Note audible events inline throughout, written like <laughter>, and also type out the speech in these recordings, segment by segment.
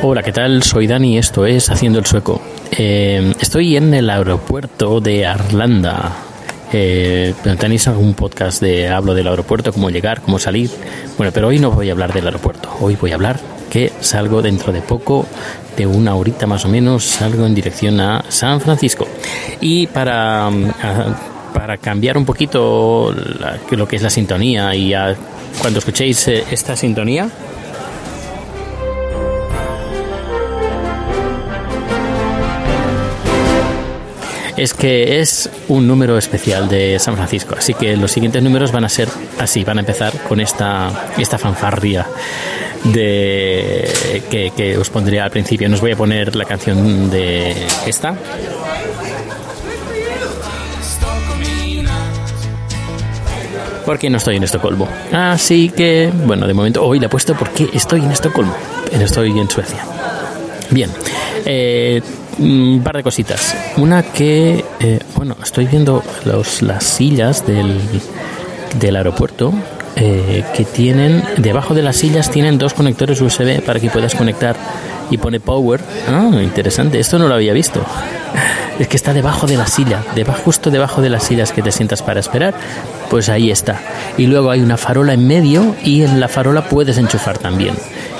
Hola, ¿qué tal? Soy Dani esto es Haciendo el Sueco. Eh, estoy en el aeropuerto de Arlanda. Eh, tenéis algún podcast de hablo del aeropuerto, cómo llegar, cómo salir. Bueno, pero hoy no voy a hablar del aeropuerto. Hoy voy a hablar que salgo dentro de poco, de una horita más o menos, salgo en dirección a San Francisco. Y para, mm, para cambiar un poquito lo que es la sintonía y a- cuando escuchéis eh, esta sintonía, es que es un número especial de San Francisco, así que los siguientes números van a ser así, van a empezar con esta, esta fanfarria de que, que os pondré al principio. No os voy a poner la canción de esta, porque no estoy en Estocolmo. Así que, bueno, de momento hoy la he puesto porque estoy en Estocolmo, estoy en Suecia. Bien, eh, un par de cositas. Una que, eh, bueno, estoy viendo los, las sillas del, del aeropuerto eh, que tienen, debajo de las sillas tienen dos conectores USB para que puedas conectar y pone power. Ah, interesante, esto no lo había visto. Es que está debajo de la silla, debajo, justo debajo de las sillas que te sientas para esperar, pues ahí está. Y luego hay una farola en medio y en la farola puedes enchufar también.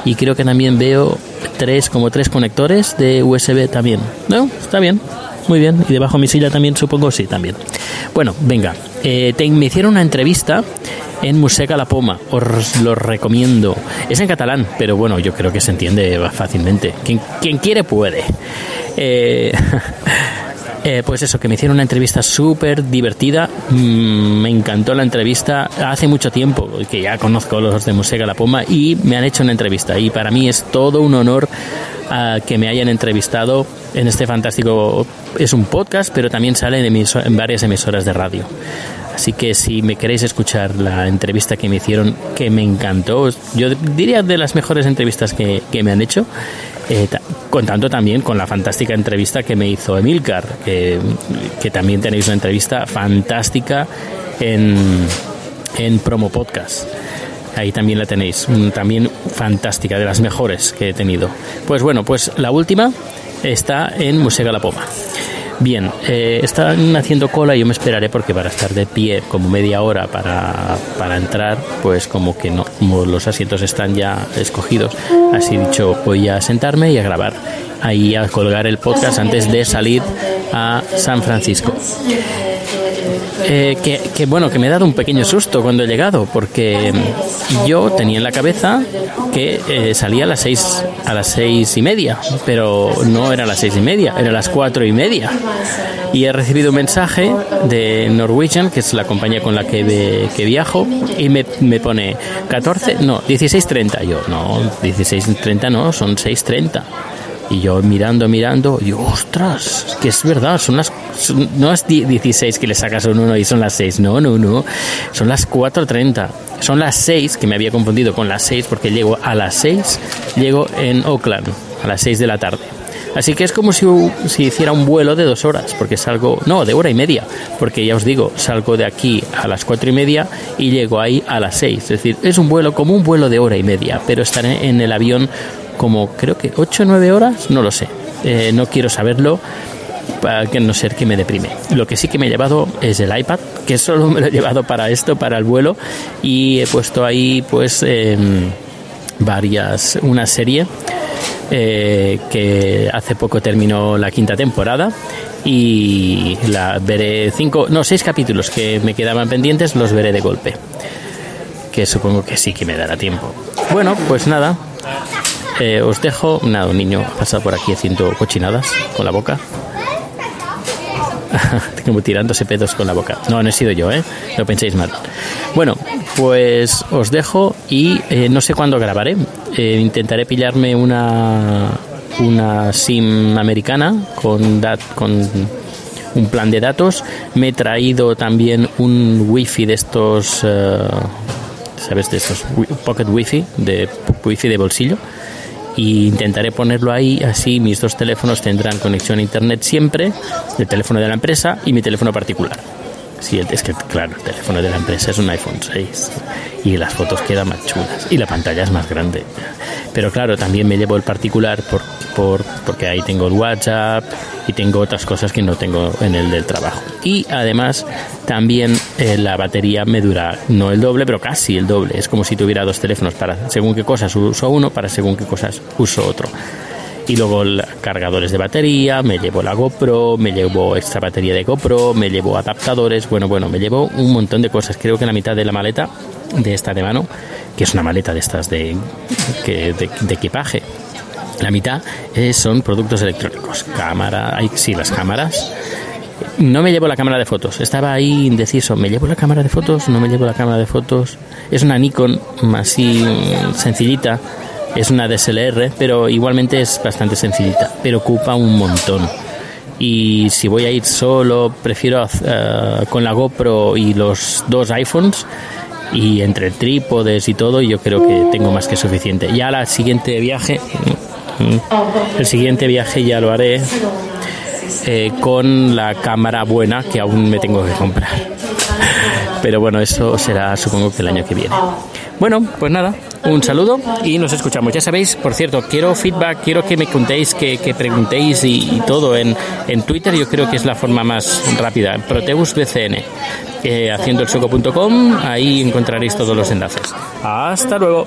Y creo que también veo tres, como tres conectores de USB también. ¿No? Está bien. Muy bien. Y debajo de mi silla también, supongo, sí, también. Bueno, venga. Eh, te, me hicieron una entrevista en Museca La Poma. Os lo recomiendo. Es en catalán, pero bueno, yo creo que se entiende fácilmente. Quien, quien quiere puede. Eh, <laughs> eh, pues eso, que me hicieron una entrevista súper divertida. Mm, me encantó la entrevista. Hace mucho tiempo que ya conozco los de Musega La Poma y me han hecho una entrevista. Y para mí es todo un honor ah, que me hayan entrevistado en este fantástico. Es un podcast, pero también sale en, en varias emisoras de radio. Así que si me queréis escuchar la entrevista que me hicieron, que me encantó, yo diría de las mejores entrevistas que, que me han hecho, eh, ta- contando también con la fantástica entrevista que me hizo Emilcar, que, también tenéis una entrevista fantástica en, en Promo Podcast. Ahí también la tenéis, mm, también fantástica, de las mejores que he tenido. Pues bueno, pues la última está en Musega La Poma. Bien, eh, están haciendo cola y yo me esperaré porque para estar de pie como media hora para, para entrar, pues como que no, como los asientos están ya escogidos, así dicho, voy a sentarme y a grabar, ahí a colgar el podcast antes de salir a San Francisco. Eh, que, que, bueno, que me he dado un pequeño susto cuando he llegado, porque yo tenía en la cabeza que eh, salía a las seis a las seis y media, pero no era a las seis y media, era a las cuatro y media. Y he recibido un mensaje de Norwegian, que es la compañía con la que, ve- que viajo, y me, me pone 14, no, 16.30. Yo, no, 16.30 no, son 6.30. Y yo mirando, mirando, y ostras, que es verdad, son las. no es die- 16 que le sacas un 1 y son las 6, no, no, no. Son las 4.30. Son las 6, que me había confundido con las 6 porque llego a las 6, llego en Oakland, a las 6 de la tarde. Así que es como si, si hiciera un vuelo de dos horas, porque salgo, no, de hora y media, porque ya os digo, salgo de aquí a las cuatro y media y llego ahí a las seis. Es decir, es un vuelo como un vuelo de hora y media, pero estaré en el avión como creo que ocho o nueve horas, no lo sé. Eh, no quiero saberlo para que no ser que me deprime. Lo que sí que me he llevado es el iPad, que solo me lo he llevado para esto, para el vuelo, y he puesto ahí pues em, varias, una serie eh, que hace poco terminó la quinta temporada y la veré cinco, no, seis capítulos que me quedaban pendientes, los veré de golpe. Que supongo que sí que me dará tiempo. Bueno, pues nada. Eh, os dejo. Nada, un niño ha pasado por aquí haciendo cochinadas con la boca. <laughs> como tirándose pedos con la boca. No, no he sido yo, ¿eh? No penséis mal. Bueno, pues os dejo y eh, no sé cuándo grabaré. Eh, intentaré pillarme una, una SIM americana con, dat, con un plan de datos. Me he traído también un wifi de estos... eh, ¿Sabes? De estos pocket wifi, de wifi de bolsillo y intentaré ponerlo ahí, así mis dos teléfonos tendrán conexión a internet siempre, el teléfono de la empresa y mi teléfono particular. Sí, es que claro, el teléfono de la empresa es un iPhone 6 y las fotos quedan más chulas y la pantalla es más grande. Pero claro, también me llevo el particular por, por, porque ahí tengo el WhatsApp y tengo otras cosas que no tengo en el del trabajo. Y además también eh, la batería me dura no el doble, pero casi el doble. Es como si tuviera dos teléfonos para según qué cosas uso uno, para según qué cosas uso otro. Y luego el- cargadores de batería, me llevo la GoPro, me llevo extra batería de GoPro, me llevo adaptadores, bueno, bueno, me llevo un montón de cosas. Creo que la mitad de la maleta de esta de mano, que es una maleta de estas de, de, de equipaje, la mitad eh, son productos electrónicos. Cámara, hay, sí, las cámaras. No me llevo la cámara de fotos. Estaba ahí indeciso. ¿Me llevo la cámara de fotos? ¿No me llevo la cámara de fotos? Es una Nikon así sencillita. Es una DSLR, pero igualmente es bastante sencillita. Pero ocupa un montón. Y si voy a ir solo, prefiero eh, con la GoPro y los dos iPhones. Y entre trípodes y todo, yo creo que tengo más que suficiente. Ya la siguiente viaje, el siguiente viaje ya lo haré eh, con la cámara buena que aún me tengo que comprar. Pero bueno, eso será supongo que el año que viene. Bueno, pues nada, un saludo y nos escuchamos. Ya sabéis, por cierto, quiero feedback, quiero que me contéis, que, que preguntéis y, todo en, en Twitter. Yo creo que es la forma más rápida. Proteus BCN. Eh, haciendo el ahí encontraréis todos los enlaces. Hasta luego.